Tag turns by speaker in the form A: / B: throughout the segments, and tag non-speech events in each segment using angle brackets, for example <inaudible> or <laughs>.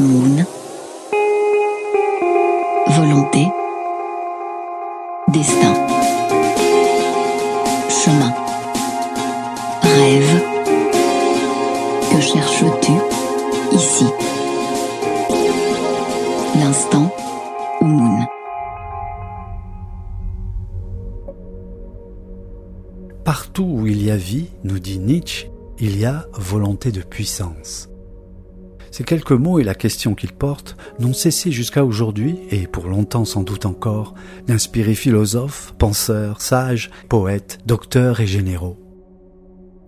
A: moon. Volonté. Destin. Chemin. Rêve. Que cherches-tu ici? L'instant moon.
B: Partout où il y a vie, nous dit Nietzsche, il y a volonté de puissance. Ces quelques mots et la question qu'ils portent n'ont cessé jusqu'à aujourd'hui, et pour longtemps sans doute encore, d'inspirer philosophes, penseurs, sages, poètes, docteurs et généraux.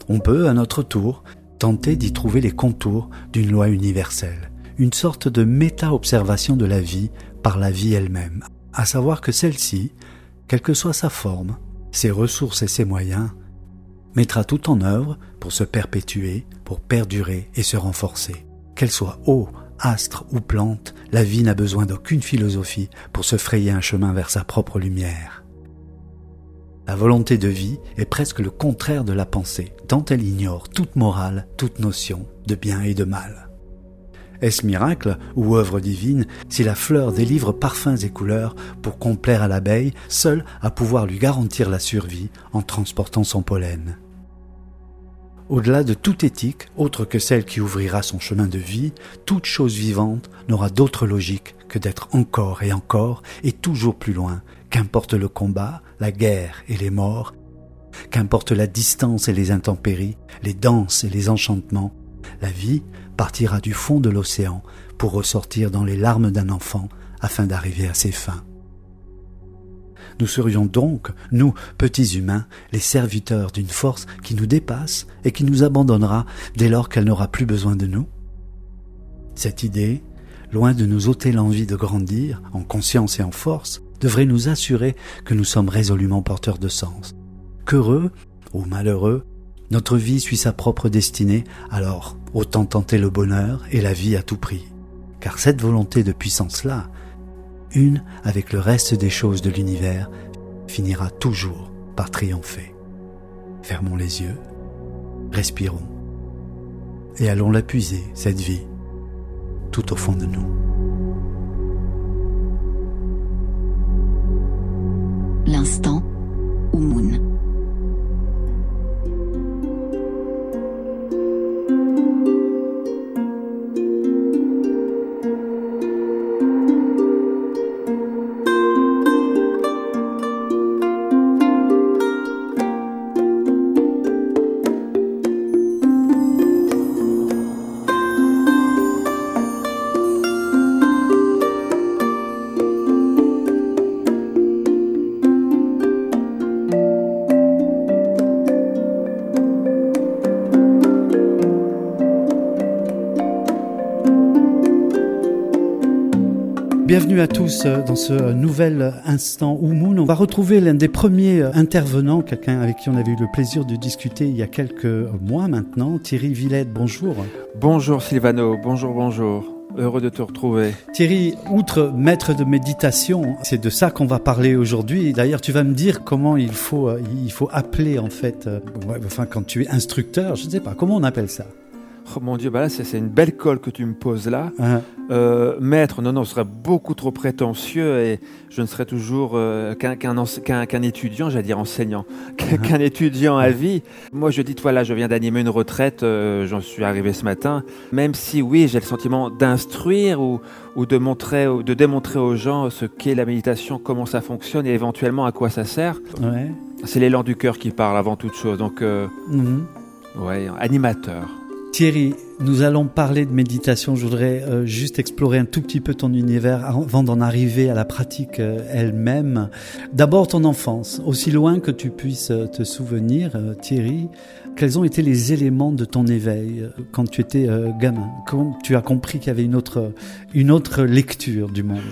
B: On peut, à notre tour, tenter d'y trouver les contours d'une loi universelle, une sorte de méta-observation de la vie par la vie elle-même, à savoir que celle-ci, quelle que soit sa forme, ses ressources et ses moyens, mettra tout en œuvre pour se perpétuer, pour perdurer et se renforcer. Qu'elle soit eau, astre ou plante, la vie n'a besoin d'aucune philosophie pour se frayer un chemin vers sa propre lumière. La volonté de vie est presque le contraire de la pensée, tant elle ignore toute morale, toute notion de bien et de mal. Est-ce miracle ou œuvre divine si la fleur délivre parfums et couleurs pour complaire à l'abeille, seule à pouvoir lui garantir la survie en transportant son pollen? Au-delà de toute éthique, autre que celle qui ouvrira son chemin de vie, toute chose vivante n'aura d'autre logique que d'être encore et encore et toujours plus loin, qu'importe le combat, la guerre et les morts, qu'importe la distance et les intempéries, les danses et les enchantements, la vie partira du fond de l'océan pour ressortir dans les larmes d'un enfant afin d'arriver à ses fins. Nous serions donc, nous, petits humains, les serviteurs d'une force qui nous dépasse et qui nous abandonnera dès lors qu'elle n'aura plus besoin de nous Cette idée, loin de nous ôter l'envie de grandir, en conscience et en force, devrait nous assurer que nous sommes résolument porteurs de sens. Qu'heureux ou malheureux, notre vie suit sa propre destinée, alors autant tenter le bonheur et la vie à tout prix. Car cette volonté de puissance-là, une avec le reste des choses de l'univers, finira toujours par triompher. Fermons les yeux, respirons, et allons la puiser, cette vie, tout au fond de nous.
A: L'instant Moon.
B: Bienvenue à tous euh, dans ce nouvel instant Moon. On va retrouver l'un des premiers euh, intervenants, quelqu'un avec qui on avait eu le plaisir de discuter il y a quelques mois maintenant, Thierry Villette. Bonjour.
C: Bonjour Silvano, bonjour, bonjour. Heureux de te retrouver.
B: Thierry, outre maître de méditation, c'est de ça qu'on va parler aujourd'hui. D'ailleurs, tu vas me dire comment il faut, euh, il faut appeler en fait, enfin quand tu es instructeur, je ne sais pas, comment on appelle ça?
C: Oh mon Dieu, bah là, c'est une belle colle que tu me poses là. Uh-huh. Euh, maître, non, non, ce serait beaucoup trop prétentieux et je ne serais toujours euh, qu'un étudiant, j'allais dire enseignant, <laughs> qu'un étudiant à vie. Moi, je dis, voilà, je viens d'animer une retraite, euh, j'en suis arrivé ce matin. Même si, oui, j'ai le sentiment d'instruire ou, ou de, montrer, ou de démontrer aux gens ce qu'est la méditation, comment ça fonctionne et éventuellement à quoi ça sert. C'est l'élan du cœur qui parle avant toute chose. Donc, mm-hmm. ouais, animateur.
B: Thierry, nous allons parler de méditation. Je voudrais euh, juste explorer un tout petit peu ton univers avant d'en arriver à la pratique euh, elle-même. D'abord ton enfance, aussi loin que tu puisses euh, te souvenir, Thierry. Quels ont été les éléments de ton éveil quand tu étais gamin? Quand tu as compris qu'il y avait une autre, une autre lecture du monde?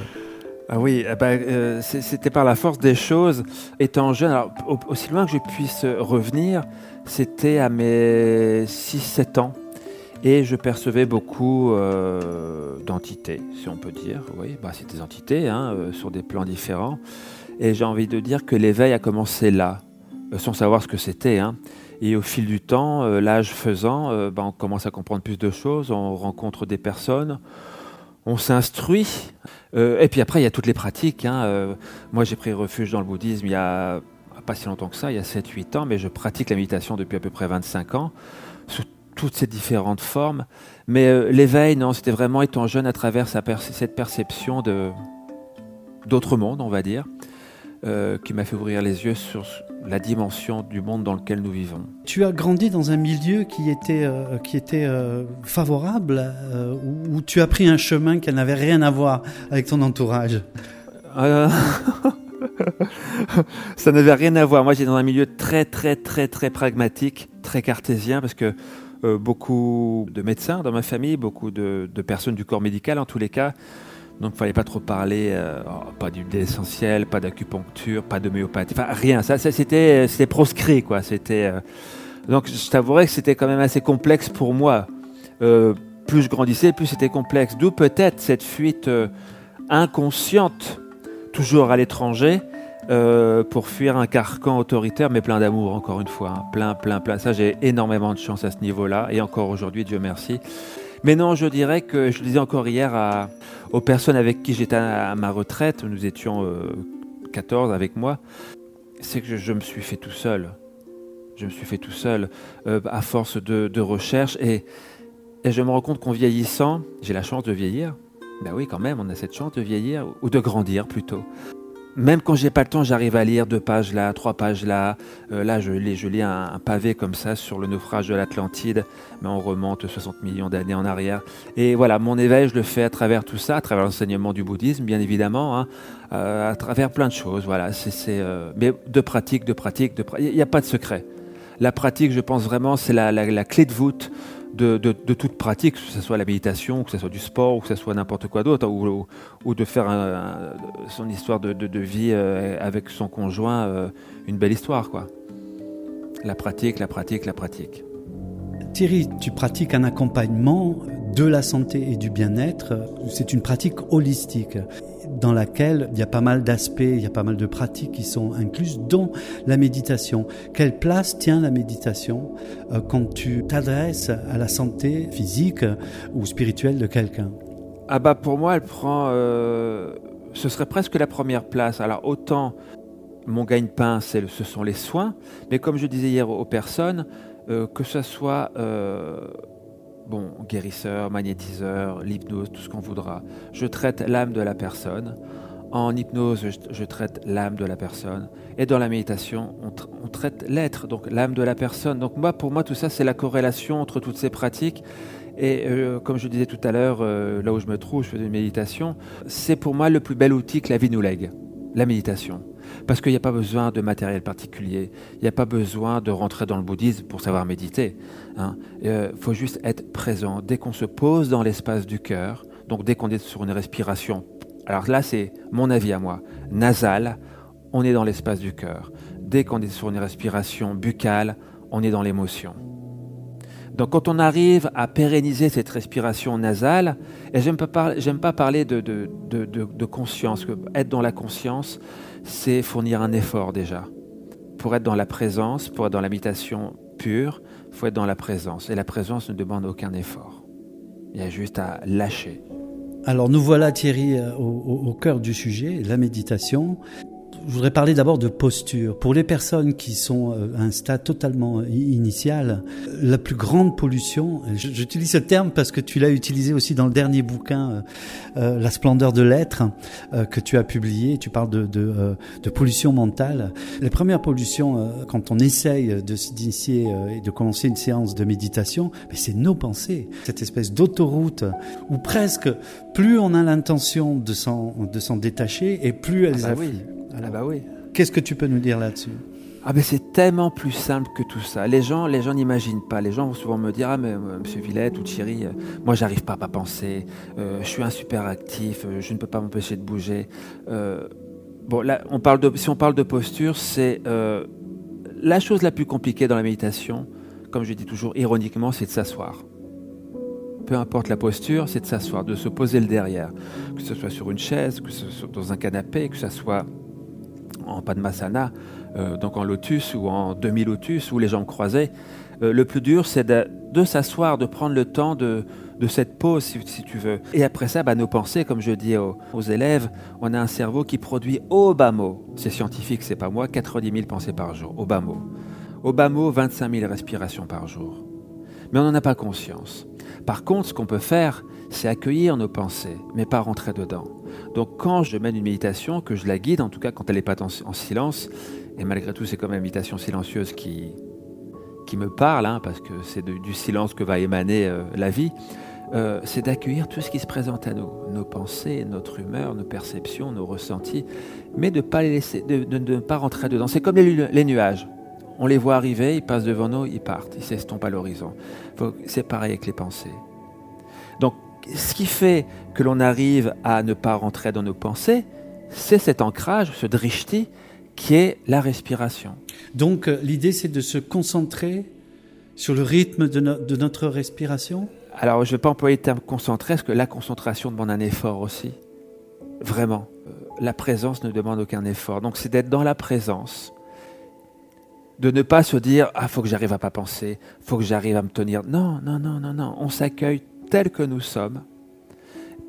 C: Ah oui, eh ben, c'était par la force des choses. Étant jeune, alors, aussi loin que je puisse revenir, c'était à mes 6-7 ans et je percevais beaucoup euh, d'entités, si on peut dire. Oui, bah, c'est des entités hein, euh, sur des plans différents. Et j'ai envie de dire que l'éveil a commencé là, euh, sans savoir ce que c'était. Hein. Et au fil du temps, l'âge faisant, bah, on commence à comprendre plus de choses, on rencontre des personnes, on s'instruit. et puis après, il y a toutes les pratiques. Hein. moi, j'ai pris refuge dans le bouddhisme il y a pas si longtemps que ça, il y a 7-8 ans, mais je pratique la méditation depuis à peu près 25 ans, toutes ces différentes formes. Mais l'éveil, non, c'était vraiment étant jeune à travers cette perception de d'autres mondes, on va dire. Euh, qui m'a fait ouvrir les yeux sur la dimension du monde dans lequel nous vivons.
B: Tu as grandi dans un milieu qui était, euh, qui était euh, favorable, où, tu as pris un chemin qui n'avait rien à voir avec ton entourage? <laughs>
C: Ça n'avait rien à voir. Moi, j'étais dans un milieu très, très, très, très pragmatique, très cartésien, parce que beaucoup de médecins dans ma famille, beaucoup de, personnes du corps médical en tous les cas, donc il fallait pas trop parler, euh, oh, pas d'huile essentielle, pas d'acupuncture, pas d'homéopathie, enfin rien. Ça, c'était, c'était proscrit quoi. C'était euh, donc je t'avouerais que c'était quand même assez complexe pour moi. Euh, plus je grandissais, plus c'était complexe. D'où peut-être cette fuite inconsciente, toujours à l'étranger, pour fuir un carcan autoritaire, mais plein d'amour, encore une fois. Hein. Plein, plein, plein. Ça, j'ai énormément de chance à ce niveau-là. Et encore aujourd'hui, Dieu merci. Mais non, je dirais que, je le disais encore hier aux personnes avec qui j'étais à, ma retraite, nous étions 14 euh, avec moi, c'est que je, me suis fait tout seul. Je me suis fait tout seul euh, à force de, recherche et, et, je me rends compte qu'en vieillissant, j'ai la chance de vieillir. Ben oui, quand même, on a cette chance de vieillir ou de grandir plutôt même quand j'ai pas le temps, j'arrive à lire deux pages là, trois pages là. Euh, là, je lis, un, pavé comme ça sur le naufrage de l'Atlantide, mais on remonte 60 millions d'années en arrière. Et voilà, mon éveil, je le fais à travers tout ça, à travers l'enseignement du bouddhisme, bien évidemment, hein, euh, à travers plein de choses. Voilà, c'est, euh, mais de pratique, de pratique, de Il n'y a pas de secret. La pratique, je pense vraiment, c'est la, la clé de voûte de, toute pratique, que ce soit la méditation, que ce soit du sport, que ce soit n'importe quoi d'autre, ou, de faire son histoire de, vie euh, avec son conjoint, euh, une belle histoire, quoi. La pratique, la pratique, la pratique.
B: Thierry, tu pratiques un accompagnement de la santé et du bien-être. C'est une pratique holistique? Dans laquelle il y a pas mal d'aspects, il y a pas mal de pratiques qui sont incluses, dont la méditation. Quelle place tient la méditation euh, quand tu t'adresses à la santé physique ou spirituelle de quelqu'un?
C: Ah bah pour moi, elle prend, euh, ce serait presque la première place. Alors autant mon gagne-pain, ce sont les soins, mais comme je disais hier aux personnes, euh, que ce soit bon, guérisseur, magnétiseur, l'hypnose, tout ce qu'on voudra. Je traite l'âme de la personne. En hypnose, je, traite l'âme de la personne. Et dans la méditation, on, traite l'être, donc l'âme de la personne. Donc moi, pour moi, tout ça, c'est la corrélation entre toutes ces pratiques. Et euh, comme je disais tout à l'heure, euh, là où je me trouve, je fais une méditation. C'est pour moi le plus bel outil que la vie nous lègue, la méditation. Parce qu'il n'y a pas besoin de matériel particulier, il n'y a pas besoin de rentrer dans le bouddhisme pour savoir méditer. Il hein. euh, faut juste être présent. Dès qu'on se pose dans l'espace du cœur, donc dès qu'on est sur une respiration, alors là c'est mon avis à moi, nasale, on est dans l'espace du cœur. Dès qu'on est sur une respiration buccale, on est dans l'émotion. Donc quand on arrive à pérenniser cette respiration nasale, et j'aime pas, pas parler de, de, de, conscience, être dans la conscience, c'est fournir un effort déjà. Pour être dans la présence, pour être dans l'habitation pure, il faut être dans la présence. Et la présence ne demande aucun effort. Il y a juste à lâcher.
B: Alors nous voilà Thierry euh, au, cœur du sujet, la méditation je voudrais parler d'abord de posture. Pour les personnes qui sont euh, à un stade totalement initial, la plus grande pollution, j'utilise ce terme parce que tu l'as utilisé aussi dans le dernier bouquin, euh, euh, La splendeur de l'être, que tu as publié, tu parles de, de, de pollution mentale. Les premières pollutions, quand on essaye de s'initier et de commencer une séance de méditation, c'est nos pensées, cette espèce d'autoroute où presque plus on a l'intention de s'en détacher et plus elles
C: ah bah ah bah oui.
B: Qu'est-ce que tu peux nous dire là-dessus?
C: Ah ben c'est tellement plus simple que tout ça. Les gens, les gens n'imaginent pas. Les gens vont souvent me dire ah mais euh, Monsieur Villette ou Thierry, euh, moi j'arrive pas à pas penser. Euh, je suis un super actif. je ne peux pas m'empêcher de bouger. bon là, on parle de, si on parle de posture, c'est la chose la plus compliquée dans la méditation. Comme je dis toujours ironiquement, c'est de s'asseoir. Peu importe la posture, c'est de s'asseoir, de se poser le derrière, que ce soit sur une chaise, que ce soit dans un canapé, que ce soit en Padmasana, euh, donc en lotus ou en demi-lotus ou les jambes croisées. Euh, le plus dur, c'est de, s'asseoir, de prendre le temps de, cette pause, si, tu veux. Et après ça, bah, nos pensées, comme je dis aux, élèves, on a un cerveau qui produit au bas mot, c'est scientifique, c'est pas moi, 90 000 pensées par jour, au bas mot. Au bas mot, 25 000 respirations par jour. Mais on n'en a pas conscience. Par contre, ce qu'on peut faire, c'est accueillir nos pensées, mais pas rentrer dedans. Donc quand je mène une méditation, que je la guide, en tout cas quand elle n'est pas en, silence, et malgré tout c'est comme une méditation silencieuse qui, qui me parle, hein, parce que c'est du silence que va émaner euh, la vie, euh, c'est d'accueillir tout ce qui se présente à nous, nos pensées, notre humeur, nos perceptions, nos ressentis, mais de ne pas de, ne pas rentrer dedans. C'est comme les, les, nuages. On les voit arriver, ils passent devant nous, ils partent, ils s'estompent à l'horizon. C'est pareil avec les pensées. Ce qui fait que l'on arrive à ne pas rentrer dans nos pensées, c'est cet ancrage, ce drishti, qui est la respiration.
B: Donc euh, l'idée, c'est de se concentrer sur le rythme de, notre respiration?
C: Alors je ne vais pas employer le terme concentrer, parce que la concentration demande un effort aussi. Vraiment. Euh, la présence ne demande aucun effort. Donc c'est d'être dans la présence. De ne pas se dire Ah, faut que j'arrive à pas penser, faut que j'arrive à me tenir. Non, non, non, non, non. On s'accueille tel que nous sommes,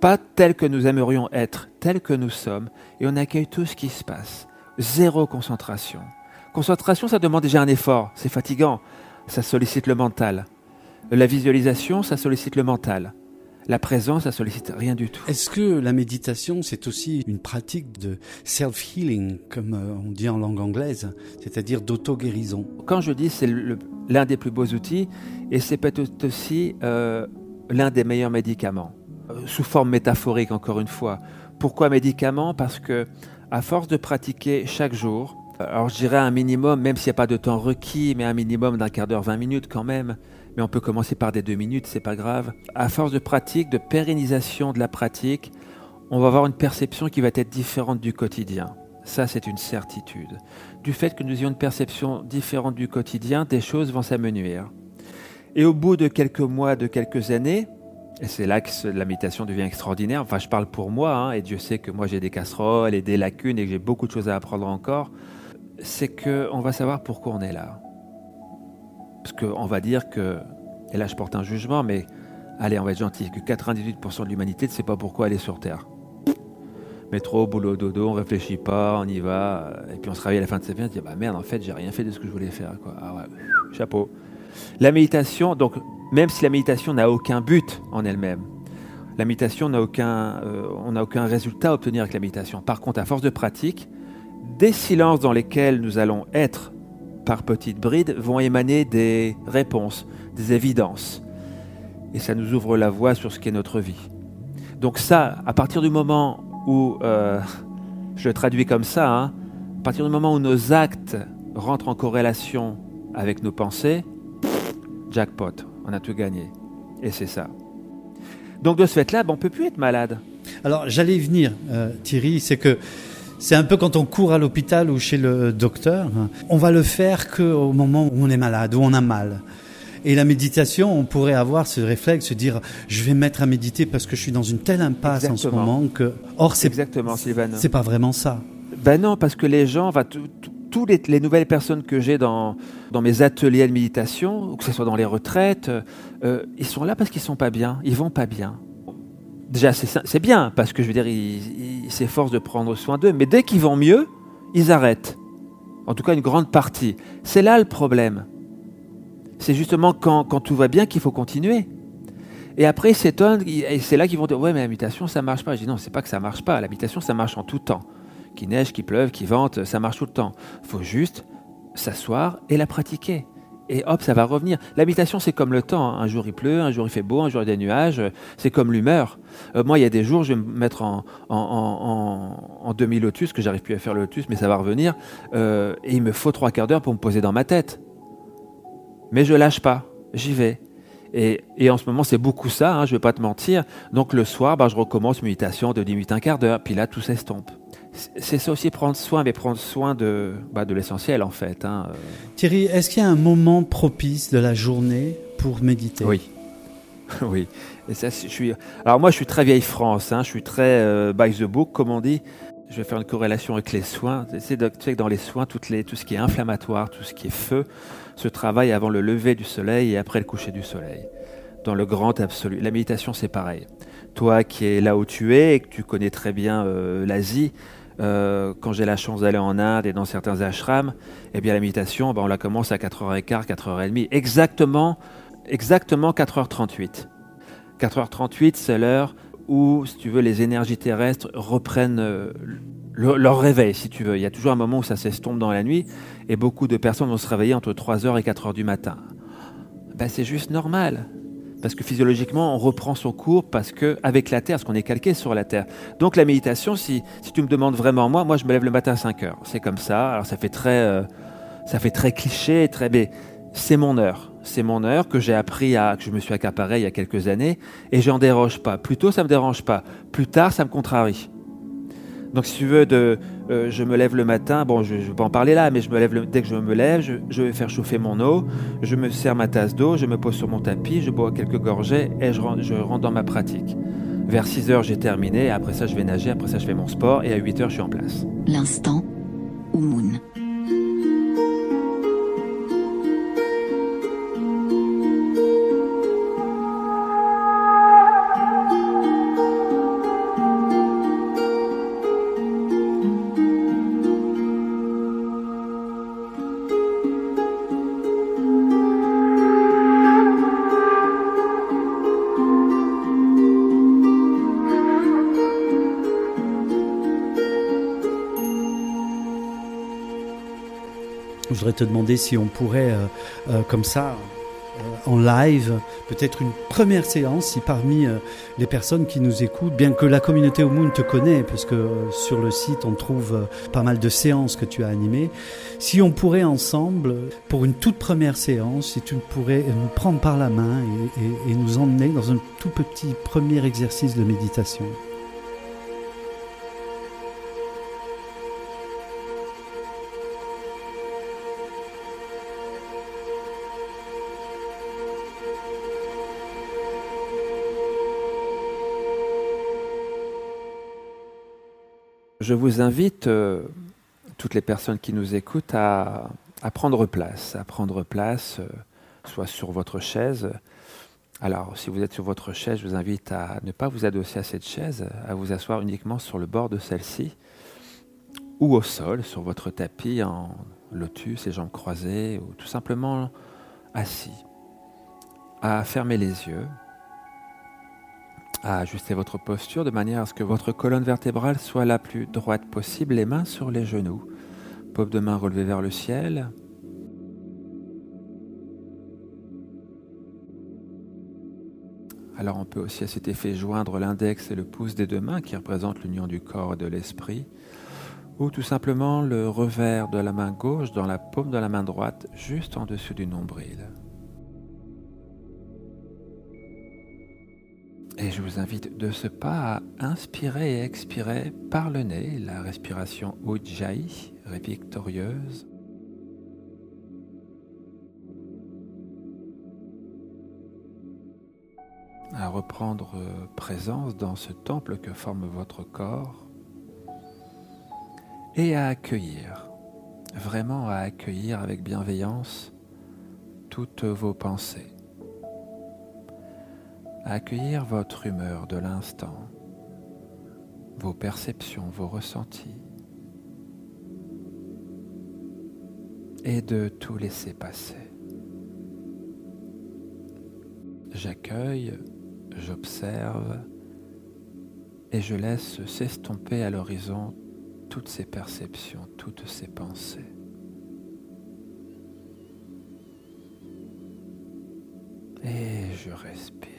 C: pas tel que nous aimerions être, tel que nous sommes, et on accueille tout ce qui se passe. Zéro concentration. Concentration, ça demande déjà un effort, c'est fatigant, ça sollicite le mental. La visualisation, ça sollicite le mental. La présence, ça sollicite rien du tout.
B: Est-ce que la méditation, c'est aussi une pratique de self-healing, comme euh, on dit en langue anglaise, c'est-à-dire d'auto-guérison?
C: Quand je dis c'est l'un des plus beaux outils, et c'est peut-être aussi euh, l'un des meilleurs médicaments, euh, sous forme métaphorique encore une fois. Pourquoi médicament Parce que à force de pratiquer chaque jour, euh, alors je dirais un minimum, même s'il n'y a pas de temps requis, mais un minimum d'un quart d'heure, 20 minutes quand même, mais on peut commencer par des deux minutes, c'est pas grave. À force de pratique, de pérennisation de la pratique, on va avoir une perception qui va être différente du quotidien. Ça, c'est une certitude. Du fait que nous ayons une perception différente du quotidien, des choses vont s'amenuire. Et au bout de quelques mois, de quelques années, et c'est là que la méditation devient extraordinaire, enfin je parle pour moi, hein, et Dieu sait que moi j'ai des casseroles et des lacunes et que j'ai beaucoup de choses à apprendre encore, c'est qu'on va savoir pourquoi on est là. Parce qu'on va dire que, et là je porte un jugement, mais allez, on va être gentil, que 98% de l'humanité ne sait pas pourquoi elle est sur Terre. Métro, boulot, dodo, on réfléchit pas, on y va, et puis on se réveille à la fin de sa vie, on se dit bah merde, en fait j'ai rien fait de ce que je voulais faire. Quoi. Ah ouais, chapeau. La méditation, donc, même si la méditation n'a aucun but en elle-même, la méditation n'a aucun, euh, on n'a aucun résultat à obtenir avec la méditation. Par contre, à force de pratique, des silences dans lesquels nous allons être par petites brides vont émaner des réponses, des évidences. Et ça nous ouvre la voie sur ce qu'est notre vie. Donc ça, à partir du moment où, euh, <laughs> je le traduis comme ça, hein, à partir du moment où nos actes rentrent en corrélation avec nos pensées, jackpot, on a tout gagné. Et c'est ça. Donc de ce fait-là, ben, on ne peut plus être malade.
B: Alors j'allais y venir, euh, Thierry, c'est que c'est un peu quand on court à l'hôpital ou chez le docteur, hein. on va le faire qu'au moment où on est malade, où on a mal. Et la méditation, on pourrait avoir ce réflexe, se dire, je vais mettre à méditer parce que je suis dans une telle impasse en ce moment que, or c'est
C: exactement,
B: C'est pas vraiment ça.
C: Ben non, parce que les gens, va toutes les, nouvelles personnes que j'ai dans, mes ateliers de méditation, ou que ce soit dans les retraites, euh, ils sont là parce qu'ils sont pas bien, ils vont pas bien. Déjà, c'est bien, parce que je veux dire, ils s'efforcent de prendre soin d'eux, mais dès qu'ils vont mieux, ils arrêtent. En tout cas, une grande partie. C'est là le problème. C'est justement quand, tout va bien qu'il faut continuer. Et après, ils s'étonnent, et c'est là qu'ils vont dire Ouais, mais la méditation, ça marche pas. Je dis Non, c'est pas que ça marche pas. La méditation, ça marche en tout temps. Qu'il neige, qu'il pleuve, qu'il vente, ça marche tout le temps. Faut juste s'asseoir et la pratiquer. Et hop, ça va revenir. L'habitation, c'est comme le temps. Hein. Un jour il pleut, un jour il fait beau, un jour il y a des nuages. C'est comme l'humeur. Euh, moi, il y a des jours, je vais me mettre en, demi-lotus, que j'arrive plus à faire le lotus, mais ça va revenir. Euh, et il me faut trois quarts d'heure pour me poser dans ma tête. Mais je lâche pas. J'y vais. Et, en ce moment, c'est beaucoup ça, hein, je ne vais pas te mentir. Donc le soir, bah, je recommence méditation de 10 minutes, un quart d'heure. Puis là, tout s'estompe c'est ça aussi prendre soin, mais prendre soin de, bah, de l'essentiel en fait. Hein.
B: Thierry, est-ce qu'il y a un moment propice de la journée pour méditer?
C: Oui. <laughs> oui. Et ça, je suis... Alors moi, je suis très vieille France, hein. je suis très euh, by the book, comme on dit. Je vais faire une corrélation avec les soins. C'est que dans les soins, toutes les, tout ce qui est inflammatoire, tout ce qui est feu, se travaille avant le lever du soleil et après le coucher du soleil. Dans le grand absolu. La méditation, c'est pareil. Toi qui es là où tu es et que tu connais très bien euh, l'Asie, euh, quand j'ai la chance d'aller en Inde et dans certains ashrams, eh bien la méditation, ben, on la commence à 4h15, 4h30, exactement, exactement 4h38. 4h38, c'est l'heure où, si tu veux, les énergies terrestres reprennent euh, leur réveil, si tu veux. Il y a toujours un moment où ça s'estompe dans la nuit et beaucoup de personnes vont se réveiller entre 3h et 4h du matin. Ben, c'est juste normal parce que physiologiquement, on reprend son cours parce que avec la terre, parce qu'on est calqué sur la terre. Donc la méditation, si, si tu me demandes vraiment moi, moi je me lève le matin à 5 heures. C'est comme ça. Alors ça fait très, euh, ça fait très cliché, très mais c'est mon heure. C'est mon heure que j'ai appris à, que je me suis accaparé il y a quelques années et j'en déroge pas. Plus tôt, ça me dérange pas. Plus tard, ça me contrarie. Donc si tu veux, de, euh, je me lève le matin, bon je ne vais pas en parler là, mais je me lève dès que je me lève, je, vais faire chauffer mon eau, je me sers ma tasse d'eau, je me pose sur mon tapis, je bois quelques gorgées et je, rentre dans ma pratique. Vers 6 heures, j'ai terminé, après ça, je vais nager, après ça, je fais mon sport, et à 8 heures, je suis en place.
A: L'instant Moon.
B: Je voudrais te demander si on pourrait, euh, euh, comme ça, euh, en live, peut-être une première séance, si parmi les personnes qui nous écoutent, bien que la communauté au Moon te connaît, parce que sur le site on trouve pas mal de séances que tu as animées, si on pourrait ensemble, pour une toute première séance, si tu pourrais nous prendre par la main et nous emmener dans un tout petit premier exercice de méditation.
C: Je vous invite, euh, toutes les personnes qui nous écoutent, à, prendre place, à prendre place, euh, soit sur votre chaise. Alors, si vous êtes sur votre chaise, je vous invite à ne pas vous adosser à cette chaise, à vous asseoir uniquement sur le bord de celle-ci, ou au sol, sur votre tapis en lotus, les jambes croisées, ou tout simplement assis, à fermer les yeux, à ajuster votre posture de manière à ce que votre colonne vertébrale soit la plus droite possible, les mains sur les genoux, paume de main relevée vers le ciel. Alors on peut aussi à cet effet joindre l'index et le pouce des deux mains qui représentent l'union du corps et de l'esprit, ou tout simplement le revers de la main gauche dans la paume de la main droite juste en dessus du nombril. Et je vous invite de ce pas à inspirer et expirer par le nez, la respiration Ujjayi, victorieuse. À reprendre présence dans ce temple que forme votre corps et à accueillir, vraiment à accueillir avec bienveillance toutes vos pensées accueillir votre humeur de l'instant, vos perceptions, vos ressentis, et de tout laisser passer. J'accueille, j'observe et je laisse s'estomper à l'horizon toutes ces perceptions, toutes ces pensées. Et je respire.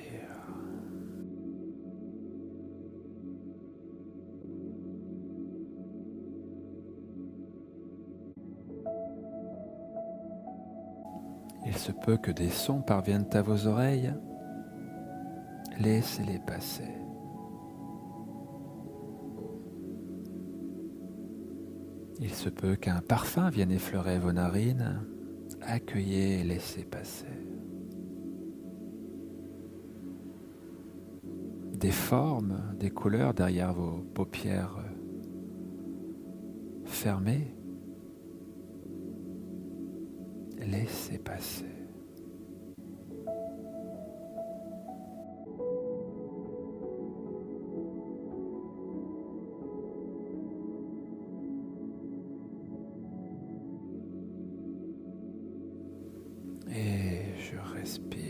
C: Il se peut que des sons parviennent à vos oreilles. Laissez-les passer. Il se peut qu'un parfum vienne effleurer vos narines. Accueillez et laissez passer. Des formes, des couleurs derrière vos paupières fermés, laissez passer. Et je respire.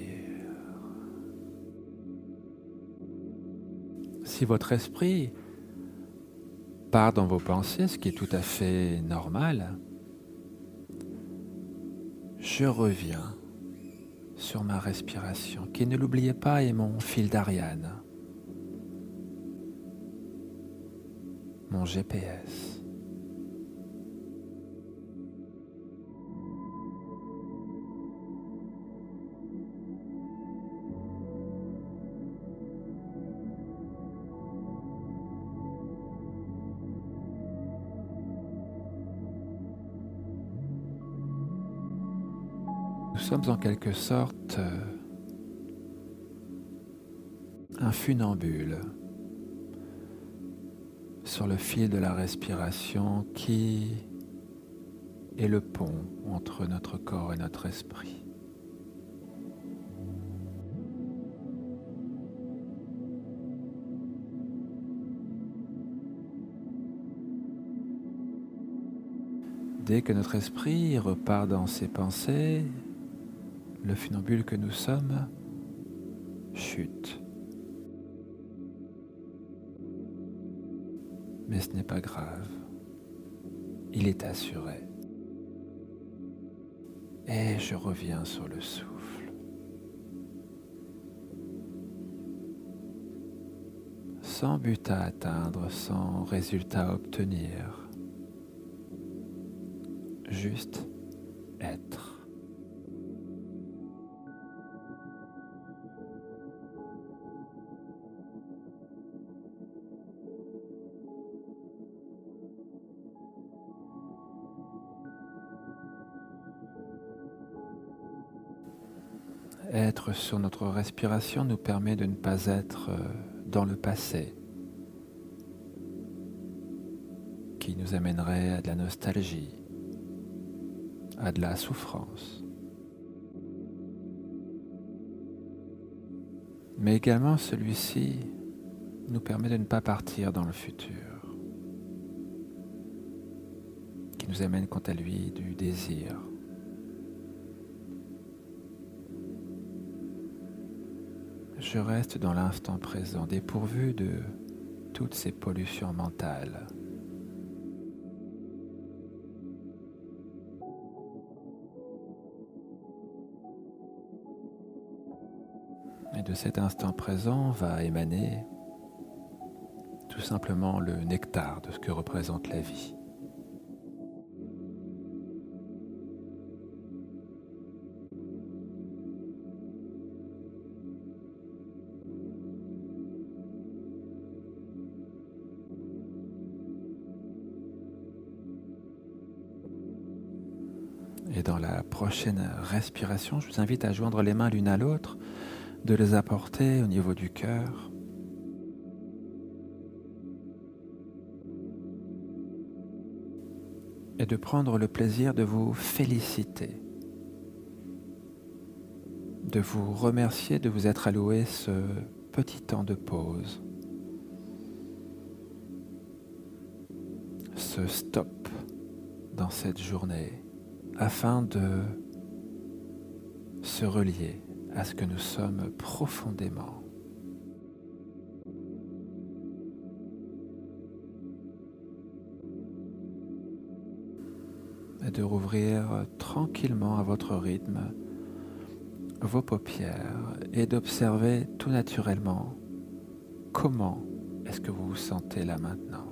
C: Si votre esprit part dans vos pensées, ce qui est tout à fait normal, je reviens sur ma respiration, qui ne l'oubliez pas est mon fil d'Ariane, mon GPS. En quelque sorte euh, un funambule sur le fil de la respiration qui est le pont entre notre corps et notre esprit. Dès que notre esprit repart dans ses pensées, le funambule que nous sommes chute. Mais ce n'est pas grave. Il est assuré. Et je reviens sur le souffle. Sans but à atteindre, sans résultat à obtenir. Juste être. Être sur notre respiration nous permet de ne pas être euh, dans le passé qui nous amènerait à de la nostalgie, à de la souffrance. Mais également celui-ci nous permet de ne pas partir dans le futur, qui nous amène quant à lui du désir, je reste dans l'instant présent, dépourvu de toutes ces pollutions mentales. Et de cet instant présent va émaner tout simplement le nectar de ce que représente la vie. Prochaine respiration, je vous invite à joindre les mains l'une à l'autre, de les apporter au niveau du cœur. Et de prendre le plaisir de vous féliciter, de vous remercier de vous être alloué ce petit temps de pause, ce stop dans cette journée afin de se relier à ce que nous sommes profondément. Et de rouvrir tranquillement à votre rythme vos paupières et d'observer tout naturellement comment est-ce que vous vous sentez là maintenant.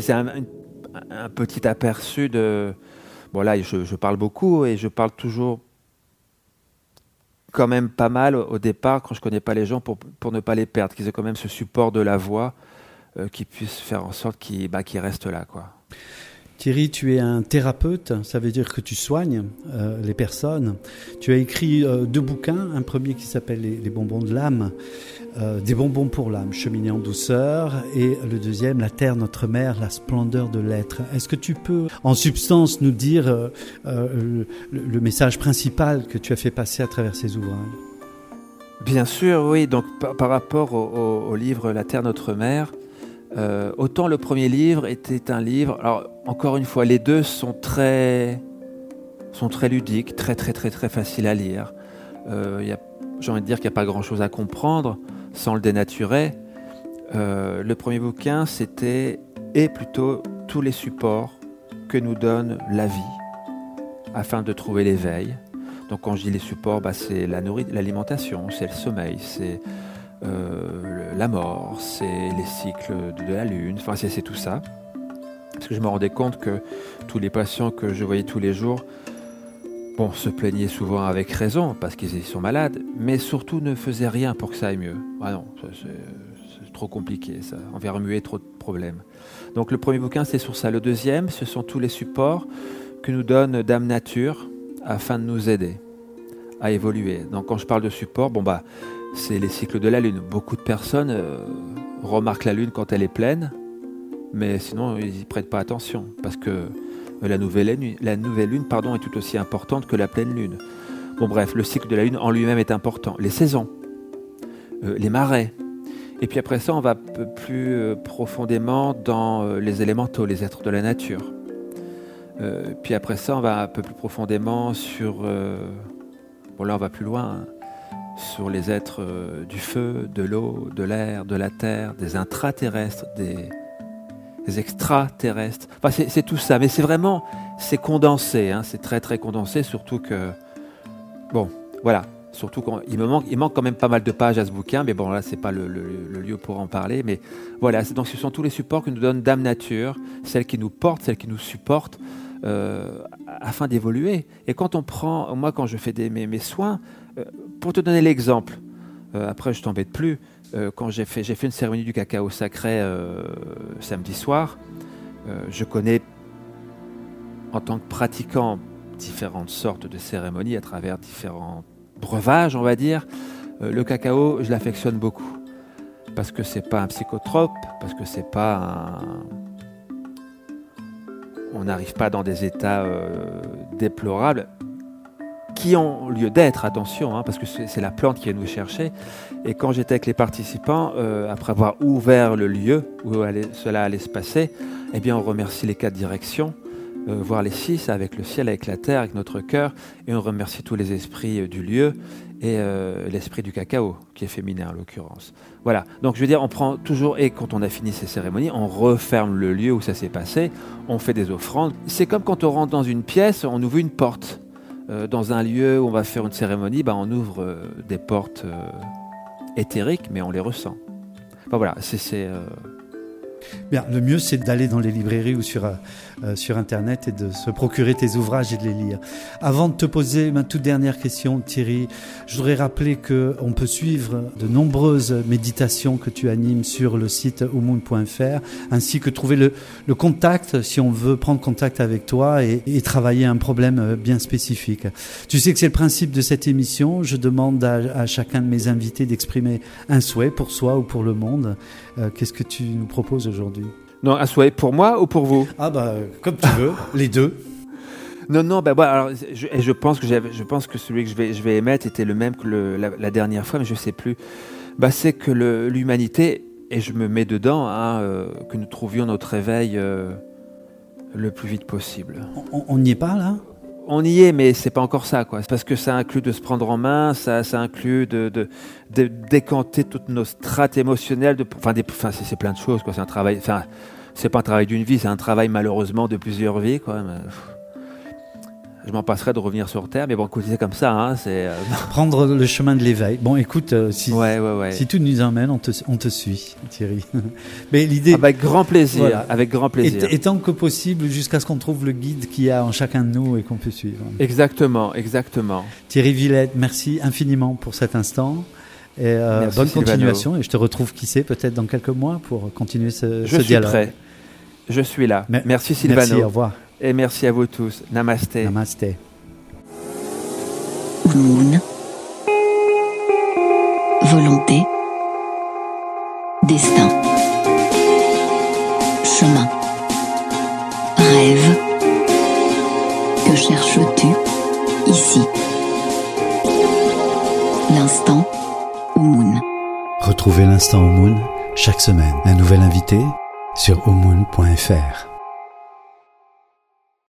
C: C'est un, petit aperçu de. Bon, là, je, parle beaucoup et je parle toujours quand même pas mal au, départ quand je connais pas les gens pour, pour ne pas les perdre, qu'ils aient quand même ce support de la voix euh, qui puisse faire en sorte qu'ils bah, restent là. quoi.
B: Thierry, tu es un thérapeute, ça veut dire que tu soignes euh, les personnes. Tu as écrit euh, deux bouquins, un premier qui s'appelle les, bonbons de l'âme, des bonbons pour l'âme, cheminer en douceur, et le deuxième, La Terre, notre mère, la splendeur de l'être. Est-ce que tu peux, en substance, nous dire le, message principal que tu as fait passer à travers ces ouvrages?
C: Bien sûr, oui. Donc par, rapport au livre La Terre, notre mère, euh, autant le premier livre était un livre. Encore une fois, les deux sont très ludiques, très très très très faciles à lire. Euh, J'ai envie de dire qu'il n'y a pas grand-chose à comprendre sans le dénaturer. Euh, le premier bouquin, c'était et plutôt tous les supports que nous donne la vie afin de trouver l'éveil. Donc quand je dis les supports, bah, c'est l'alimentation, c'est le sommeil, c'est euh, la mort, c'est les cycles de la Lune, enfin c'est tout ça. Parce que je me rendais compte que tous les patients que je voyais tous les jours, bon, se plaignaient souvent avec raison parce qu'ils sont malades, mais surtout ne faisaient rien pour que ça aille mieux. Ah non, c'est trop compliqué, ça. On va remuer trop de problèmes. Donc le premier bouquin, c'est sur ça. Le deuxième, ce sont tous les supports que nous donne Dame Nature afin de nous aider à évoluer. Donc quand je parle de support, bon bah c'est les cycles de la Lune. Beaucoup de personnes euh, remarquent la Lune quand elle est pleine, mais sinon ils n'y prêtent pas attention, parce que euh, la nouvelle Lune, pardon, est tout aussi importante que la pleine Lune. Bon bref, le cycle de la Lune en lui-même est important. Les saisons, euh, les marées. Et puis après ça, on va plus profondément dans les élémentaux, les êtres de la nature. puis après ça, on va un peu plus profondément sur... bon là, on va plus loin. Hein sur les êtres euh, du feu, de l'eau, de l'air, de la terre, des intraterrestres, des, extraterrestres. Enfin, c'est tout ça, mais c'est vraiment, c'est condensé, hein, c'est très très condensé, surtout que, bon, voilà, surtout qu'il me manque, il manque quand même pas mal de pages à ce bouquin, mais bon, là, c'est pas le, lieu pour en parler, mais voilà, donc ce sont tous les supports que nous donne Dame Nature, celle qui nous porte, celle qui nous supporte, euh, afin d'évoluer. Et quand on prend, moi, quand je fais des, mes soins, euh, pour te donner l'exemple, euh, après je t'embête plus, quand j'ai fait, une cérémonie du cacao sacré samedi soir, je connais en tant que pratiquant différentes sortes de cérémonies à travers différents breuvages, on va dire. le cacao, je l'affectionne beaucoup parce que c'est pas un psychotrope, parce que c'est pas un. On n'arrive pas dans des états déplorables qui ont lieu d'être, attention, hein, parce que c'est la plante qui est nous chercher. Et quand j'étais avec les participants, euh, après avoir ouvert le lieu où cela allait se passer, eh bien, on remercie les quatre directions, euh, voire les six, avec le ciel, avec la terre, avec notre cœur, et on remercie tous les esprits euh, du lieu et l'esprit du cacao, qui est féminin en l'occurrence. Voilà, donc je veux dire, on prend toujours, et quand on a fini ces cérémonies, on referme le lieu où ça s'est passé, on fait des offrandes. C'est comme quand on rentre dans une pièce, on ouvre une porte. Euh, dans un lieu où on va faire une cérémonie, bah, on ouvre euh, des portes euh, éthériques, mais on les ressent. voilà, c'est
B: Bien, le mieux c'est d'aller dans les librairies ou sur, euh, sur Internet et de se procurer tes ouvrages et de les lire. Avant de te poser ma toute dernière question, Thierry, je voudrais rappeler qu'on peut suivre de nombreuses méditations que tu animes sur le site oumoun.fr, ainsi que trouver le, contact si on veut prendre contact avec toi et, travailler un problème euh, bien spécifique. Tu sais que c'est le principe de cette émission. Je demande à, à chacun de mes invités d'exprimer un souhait pour soi ou pour le monde. Euh, qu'est-ce que tu nous proposes aujourd'hui?
C: Non, un souhait pour moi ou pour vous
B: Ah bah comme tu veux, les deux.
C: Non, non, bah, bah alors, je, je, pense que je pense que celui que je vais, je vais émettre était le même que le, la, dernière fois, mais je sais plus. Bah, c'est que l'humanité, et je me mets dedans, hein, euh, que nous trouvions notre réveil euh, le plus vite possible.
B: On n'y est pas là?
C: On y est, mais c'est pas encore ça, quoi. Parce que ça inclut de se prendre en main, ça, ça inclut de, de, décanter toutes nos strates émotionnelles. De, enfin, enfin c'est plein de choses, quoi. C'est un travail. Enfin, c'est pas un travail d'une vie, c'est un travail malheureusement de plusieurs vies, quoi. je m'en passerai de revenir sur Terre. Mais bon, écoute, c'est comme ça. Hein, c'est <laughs>
B: prendre le chemin de l'éveil. Bon, écoute, si,
C: ouais, ouais, ouais.
B: si tout nous emmène, on te, on te suit, Thierry. <laughs> mais l'idée.
C: Avec grand plaisir. Avec grand plaisir.
B: Et, tant que possible, jusqu'à ce qu'on trouve le guide qu'il y a en chacun de nous et qu'on peut suivre.
C: Exactement, exactement.
B: Thierry Villette, merci infiniment pour cet instant. Et euh, bonne continuation. Et je te retrouve, qui sait, peut-être dans quelques mois pour continuer ce,
C: je
B: dialogue.
C: Je suis prêt. Je suis là. merci Sylvano.
B: Merci, au revoir.
C: Et merci à vous tous. Namasté.
B: Namasté.
A: Moon. Volonté. Destin. Chemin. Rêve. Que cherches-tu ici? L'instant Moon.
B: Retrouvez l'instant Moon chaque semaine. Un nouvel invité sur omoon.fr.